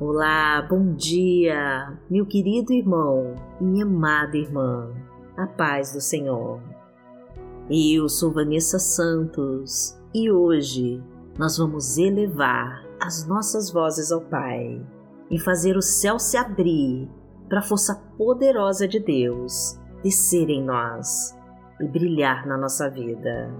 Olá, bom dia, meu querido irmão e minha amada irmã, a paz do Senhor. Eu sou Vanessa Santos e hoje nós vamos elevar as nossas vozes ao Pai e fazer o céu se abrir para a força poderosa de Deus descer em nós e brilhar na nossa vida.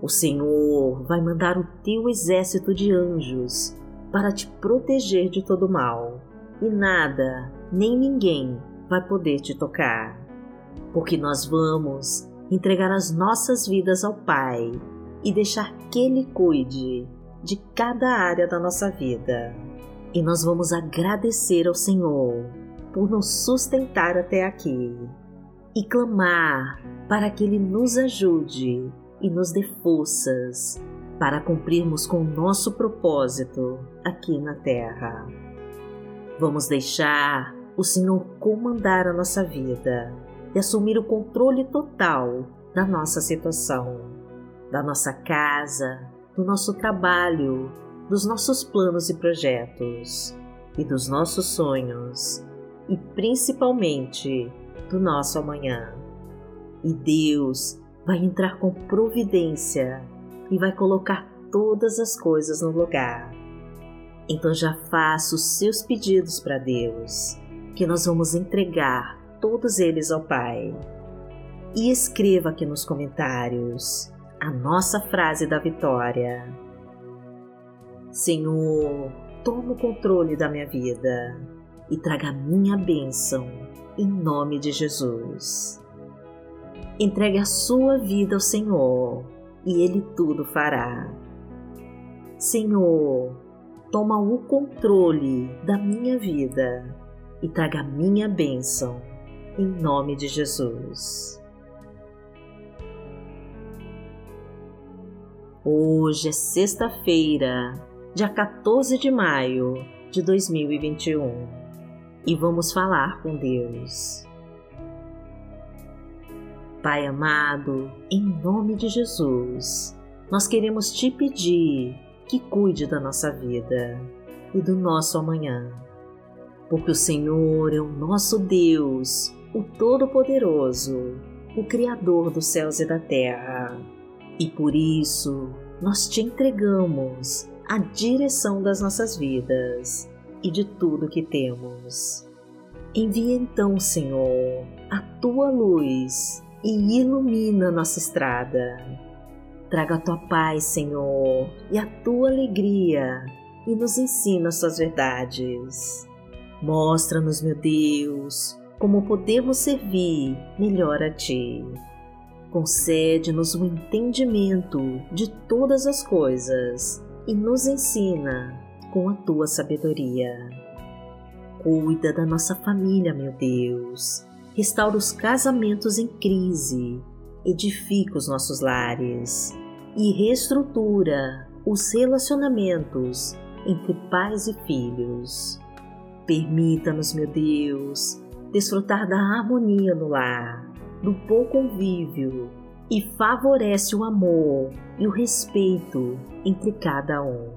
O Senhor vai mandar o teu exército de anjos para te proteger de todo mal, e nada, nem ninguém vai poder te tocar, porque nós vamos entregar as nossas vidas ao Pai e deixar que Ele cuide de cada área da nossa vida. E nós vamos agradecer ao Senhor por nos sustentar até aqui e clamar para que Ele nos ajude e nos dê forças para cumprirmos com o nosso propósito aqui na Terra. Vamos deixar o Senhor comandar a nossa vida e assumir o controle total da nossa situação, da nossa casa, do nosso trabalho, dos nossos planos e projetos e dos nossos sonhos e principalmente do nosso amanhã. E Deus vai entrar com providência e vai colocar todas as coisas no lugar. Então já faça os seus pedidos para Deus, que nós vamos entregar todos eles ao Pai. E escreva aqui nos comentários a nossa frase da vitória. Senhor, toma o controle da minha vida e traga a minha bênção em nome de Jesus. Entregue a sua vida ao Senhor e Ele tudo fará. Senhor, toma o controle da minha vida e traga a minha bênção, em nome de Jesus. Hoje é sexta-feira, dia 14 de maio de 2021 e vamos falar com Deus. Pai amado, em nome de Jesus, nós queremos te pedir que cuide da nossa vida e do nosso amanhã, porque o Senhor é o nosso Deus, o Todo-Poderoso, o Criador dos céus e da terra, e por isso nós te entregamos a direção das nossas vidas e de tudo que temos. Envia então, Senhor, a tua luz e ilumina nossa estrada. Traga a tua paz, Senhor, e a tua alegria e nos ensina as verdades. Mostra-nos, meu Deus, como podemos servir melhor a ti. Concede-nos o entendimento de todas as coisas e nos ensina com a tua sabedoria. Cuida da nossa família, meu Deus restaura os casamentos em crise, edifica os nossos lares e reestrutura os relacionamentos entre pais e filhos. Permita-nos, meu Deus, desfrutar da harmonia no lar, do bom convívio e favorece o amor e o respeito entre cada um.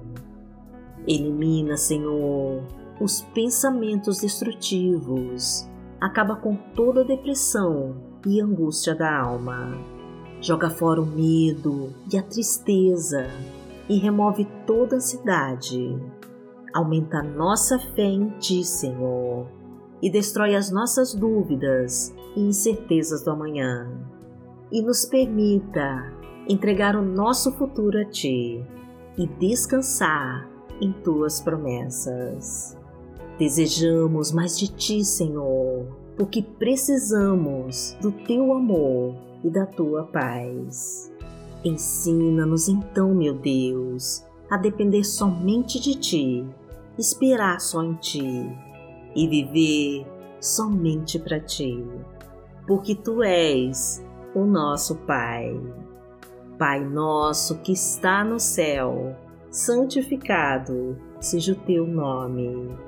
Elimina, Senhor, os pensamentos destrutivos acaba com toda a depressão e angústia da alma. Joga fora o medo e a tristeza e remove toda a ansiedade. Aumenta nossa fé em Ti, Senhor, e destrói as nossas dúvidas e incertezas do amanhã. E nos permita entregar o nosso futuro a Ti e descansar em Tuas promessas. Desejamos mais de Ti, Senhor, porque precisamos do Teu amor e da Tua paz. Ensina-nos então, meu Deus, a depender somente de Ti, esperar só em Ti e viver somente para Ti, porque Tu és o nosso Pai. Pai nosso que está no céu, santificado seja o Teu nome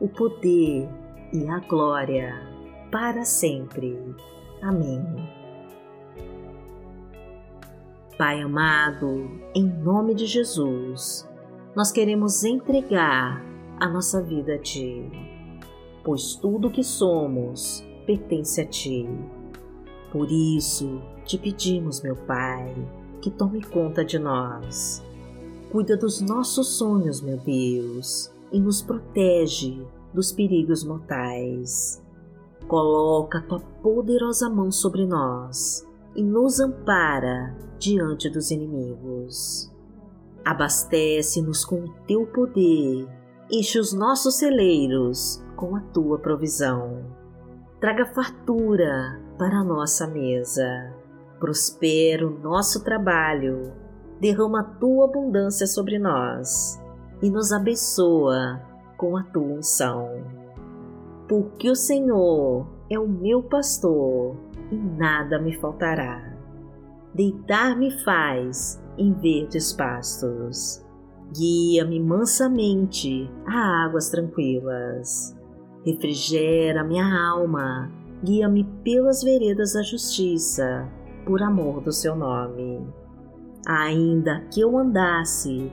o poder e a glória, para sempre. Amém. Pai amado, em nome de Jesus, nós queremos entregar a nossa vida a Ti, pois tudo que somos pertence a Ti. Por isso, te pedimos, meu Pai, que tome conta de nós. Cuida dos nossos sonhos, meu Deus, e nos protege dos perigos mortais. Coloca tua poderosa mão sobre nós e nos ampara diante dos inimigos. Abastece-nos com o teu poder, enche os nossos celeiros com a tua provisão. Traga fartura para a nossa mesa. Prospera o nosso trabalho. Derrama a tua abundância sobre nós e nos abençoa com a tua unção. Porque o Senhor é o meu pastor e nada me faltará. Deitar-me faz em verdes pastos. Guia-me mansamente a águas tranquilas. Refrigera minha alma, guia-me pelas veredas da justiça, por amor do seu nome. Ainda que eu andasse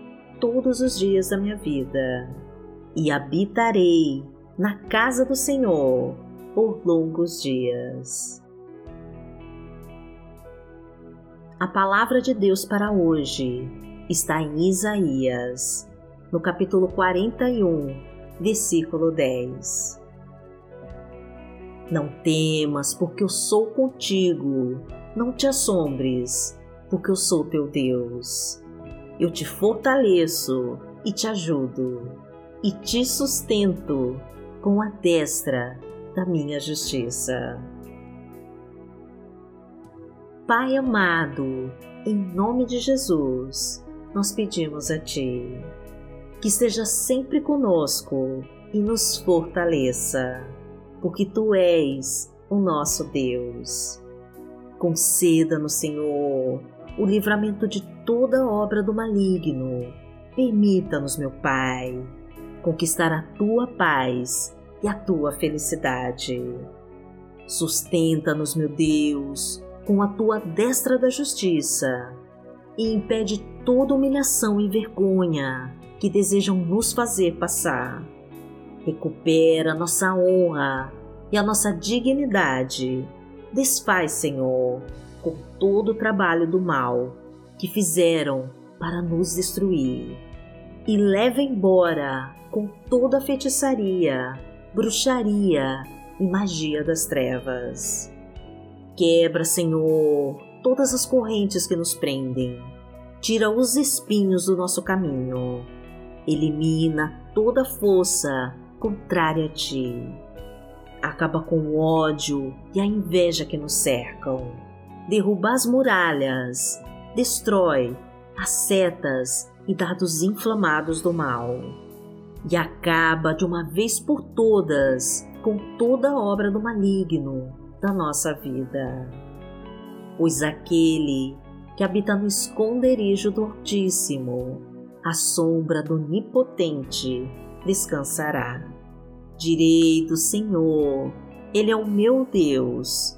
todos os dias da minha vida, e habitarei na casa do Senhor por longos dias. A palavra de Deus para hoje está em Isaías, no capítulo 41, versículo 10. Não temas, porque eu sou contigo. Não te assombres, porque eu sou teu Deus. Eu te fortaleço e te ajudo, e te sustento com a destra da minha justiça. Pai amado, em nome de Jesus, nós pedimos a Ti que esteja sempre conosco e nos fortaleça, porque Tu és o nosso Deus. Conceda-nos, Senhor, o livramento de toda obra do maligno. Permita-nos, meu Pai, conquistar a Tua paz e a Tua felicidade. Sustenta-nos, meu Deus, com a tua destra da justiça e impede toda humilhação e vergonha que desejam nos fazer passar. Recupera nossa honra e a nossa dignidade. Desfaz, Senhor, com todo o trabalho do mal que fizeram para nos destruir. E leva embora com toda a feitiçaria, bruxaria e magia das trevas. Quebra, Senhor, todas as correntes que nos prendem. Tira os espinhos do nosso caminho. Elimina toda força contrária a ti. Acaba com o ódio e a inveja que nos cercam. Derruba as muralhas. Destrói as setas e dados inflamados do mal. E acaba de uma vez por todas com toda obra do maligno da nossa vida. Pois aquele que habita no esconderijo do Altíssimo, à sombra do Onipotente, descansará. Direi do Senhor, Ele é o meu Deus,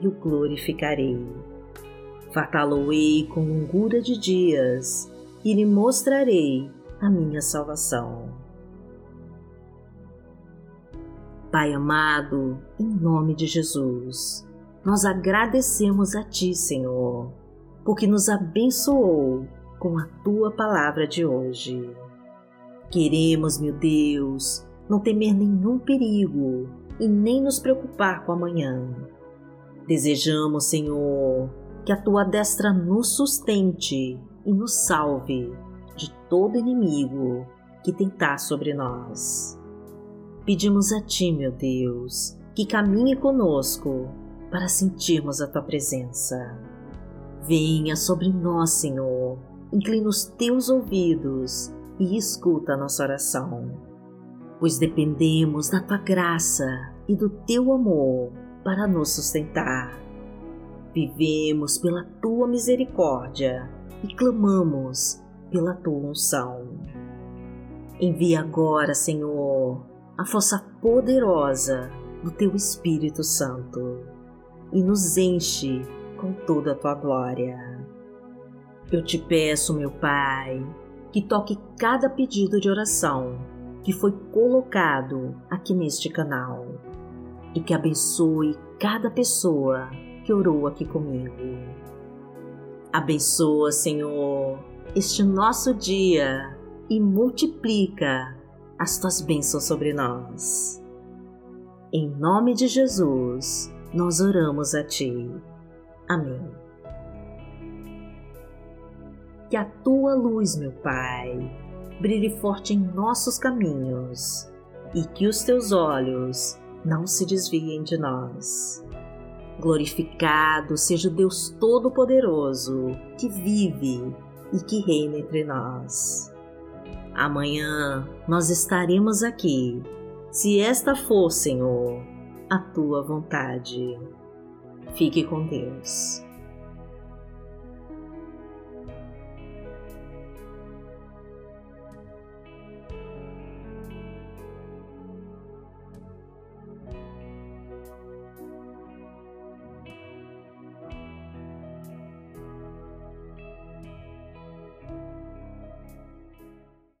e o glorificarei. Fartá-lo-ei com longura de dias e lhe mostrarei a minha salvação. Pai amado, em nome de Jesus, nós agradecemos a Ti, Senhor, porque nos abençoou com a Tua palavra de hoje. Queremos, meu Deus, não temer nenhum perigo e nem nos preocupar com amanhã. Desejamos, Senhor, que a tua destra nos sustente e nos salve de todo inimigo que tentar sobre nós. Pedimos a ti, meu Deus, que caminhe conosco para sentirmos a tua presença. Venha sobre nós, Senhor, inclina os teus ouvidos e escuta a nossa oração, pois dependemos da tua graça e do teu amor para nos sustentar. Vivemos pela tua misericórdia e clamamos pela tua unção. Envia agora, Senhor, a força poderosa do teu Espírito Santo e nos enche com toda a tua glória. Eu te peço, meu Pai, que toque cada pedido de oração que foi colocado aqui neste canal e que abençoe cada pessoa que orou aqui comigo. Abençoa, Senhor, este nosso dia e multiplica as tuas bênçãos sobre nós. Em nome de Jesus, nós oramos a Ti. Amém. Que a Tua luz, meu Pai, brilhe forte em nossos caminhos e que os Teus olhos não se desviem de nós. Glorificado seja o Deus Todo-Poderoso que vive e que reina entre nós. Amanhã nós estaremos aqui, se esta for, Senhor, a tua vontade. Fique com Deus.